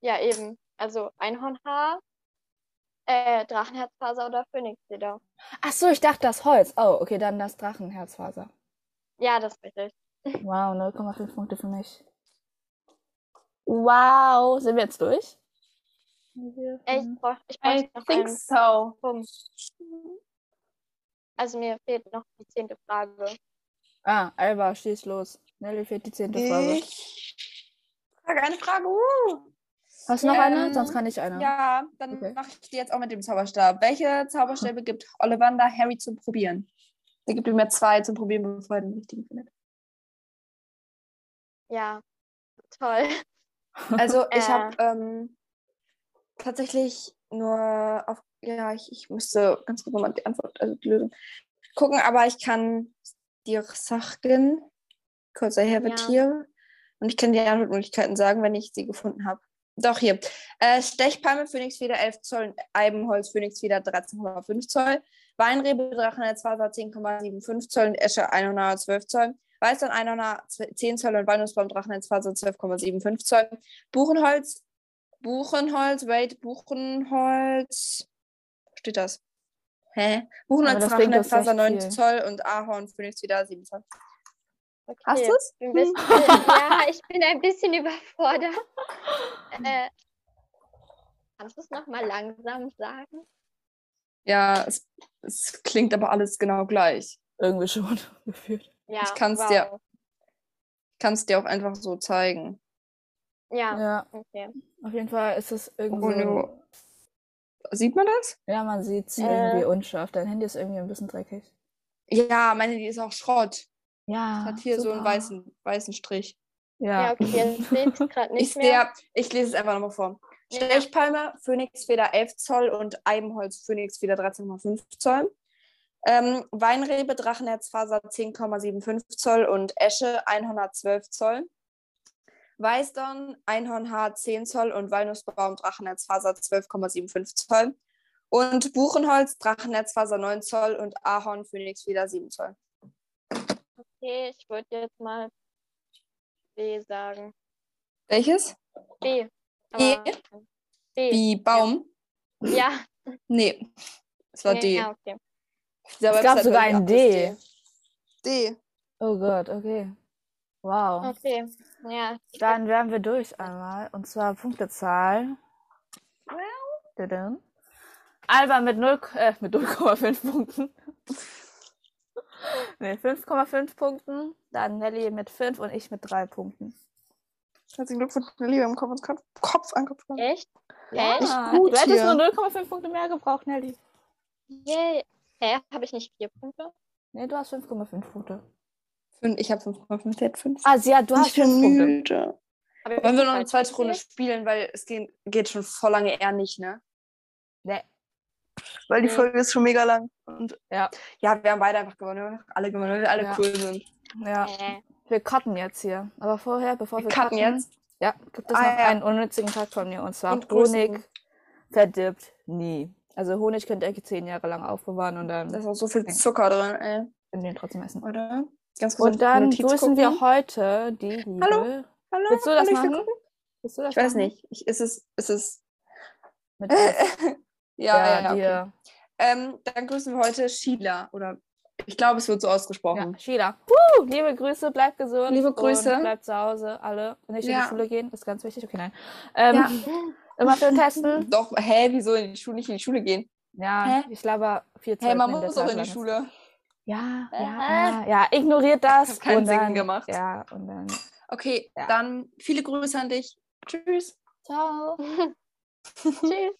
Ja, eben. Also Einhornhaar, äh, Drachenherzfaser oder Phönixleder. Ach so, ich dachte das Holz. Oh, okay, dann das Drachenherzfaser. Ja, das ist richtig. Wow, 0,5 Punkte für mich. Wow, sind wir jetzt durch? Äh, Ich, fünf. brauch, ich bräuchte noch einen so. Punkt. Also mir fehlt noch die zehnte Frage. Ah, Alba, schieß los. Nelly fehlt die zehnte Frage. Ich frage eine Frage. Uh. Hast du noch Ähm, eine? Sonst kann ich eine. Ja, dann Okay. mache ich die jetzt auch mit dem Zauberstab. Welche Zauberstäbe gibt Ollivander Harry zum Probieren? Der gibt ihm ja zwei zum Probieren, bevor er den richtigen findet. Ja, toll. Also ich Äh. habe ähm, tatsächlich nur auf, ja, ich, ich müsste ganz kurz nochmal die Antwort, also die Lösung gucken, aber ich kann dir sagen, kurz erhebe Ja. Und ich kann dir die Antwortmöglichkeiten sagen, wenn ich sie gefunden habe. Doch, hier. Äh, Stechpalme, Phönixfeder 11 Zoll, Eibenholz, Phönixfeder 13,5 Zoll, Weinrebe, Drachenetz, Faser 10,75 Zoll und Esche 112 Zoll, Weißdorn 110 Zoll und Walnussbaum, Drachenetz, Faser 12,75 Zoll, Buchenholz, Buchenholz, wait, Buchenholz, steht das? Hä? Buchenholz, uns Faser recht 9 viel. Zoll und Ahorn, Phönixfeder 7 Zoll. Okay. Hast du es? Ja, ich bin ein bisschen überfordert. Äh, kannst du es nochmal langsam sagen? Ja, es, es klingt aber alles genau gleich. Irgendwie schon gefühlt. Ja, Ich kann's wow. dir- kann es dir auch einfach so zeigen. Ja, Ja, okay. auf jeden Fall ist es irgendwie. So, Sieht man das? ja, man sieht es Äh. irgendwie unscharf. Dein Handy ist irgendwie ein bisschen dreckig. Ja, meine, die ist auch Schrott. Ja. Hat hier so einen super. weißen, weißen Strich. Ja, Ja. okay, jetzt sehe ich es gerade Ich, nicht mehr. sehe, ich lese es einfach nochmal vor. Ja. Stechpalme, Phönixfeder 11 Zoll und Eibenholz, Phönixfeder 13,5 Zoll. Ähm, Weinrebe, Drachenherzfaser 10,75 Zoll und Esche 112 Zoll. Weißdorn, Einhornhaar 10 Zoll und Walnussbaum, Drachenherzfaser 12,75 Zoll. Und Buchenholz, Drachenherzfaser 9 Zoll und Ahorn, Phönixfeder 7 Zoll. Okay, ich würde jetzt mal B sagen. Welches? B. B? Aber- B. Wie Baum? Ja. Nee, es war nee, D. Ja, okay. Es gab sogar ein D. das D. Oh Gott, okay. Wow. Okay. Ja. Dann wären wir durch einmal. Und zwar Punktezahl. Alba mit 0, äh, mit 0,5 Punkten. Nee, 5,5 Punkten. Dann Nelly mit 5 und ich mit 3 Punkten. Herzlichen Glückwunsch, im Kopf, ins Kopf, Kopf angefangen. Echt? Ja, Echt? gut du hättest hier. nur 0,5 Punkte mehr gebraucht, Nelly. Yay. Hä? Habe ich nicht vier Punkte? Nee, du hast 5,5 Punkte. Ich habe 5,5, der hat 5. Ah, ja, du hast ich bin 5 Punkte. müde. Wollen wir noch eine zweite? Runde spielen, weil es geht, geht schon voll lange eher nicht, ne? Nee. Weil die. Folge ist schon mega lang. Und Ja. ja, wir haben beide einfach gewonnen. Wir haben alle gewonnen, weil wir alle Ja. cool sind. Ja, Äh, wir cutten jetzt hier. Aber vorher, bevor wir, Wir cutten jetzt. Ja, gibt es Ah, noch ja. einen unnützigen Tag von mir. Und zwar Und. Honig verdirbt nie. Also Honig könnt ihr 10 Jahre lang aufbewahren und dann Da ist auch so viel Zucker drin, ey. könnt ihr ihn trotzdem essen. Oder? Ganz kurz Und dann grüßen wir heute die liebe... Hallo? Hallo? Willst du das machen? Willst du das Ich weiß machen? nicht. Ich, ist es, ist es. Mit. ja, ja, ja. Okay. Ähm, dann grüßen wir heute Sheila. Oder ich glaube, es wird so ausgesprochen. Ja, Sheila. Woo, liebe Grüße, bleibt gesund. Liebe Grüße. Und bleibt zu Hause, alle. Und nicht in Ja. die Schule gehen, ist ganz wichtig. Okay, nein. Ähm, Ja. Immer schön testen. Doch, hä, wieso in die Schule, nicht in die Schule gehen? Ja, Hä? ich glaube, vier Hä, man Zeiten der muss auch in die. Schule. Ja, Äh. ja, ja, ja, ignoriert das. Hat keinen und Sinn dann, gemacht. Ja, und dann. Okay, dann viele Grüße an dich. Tschüss. Ciao. Tschüss.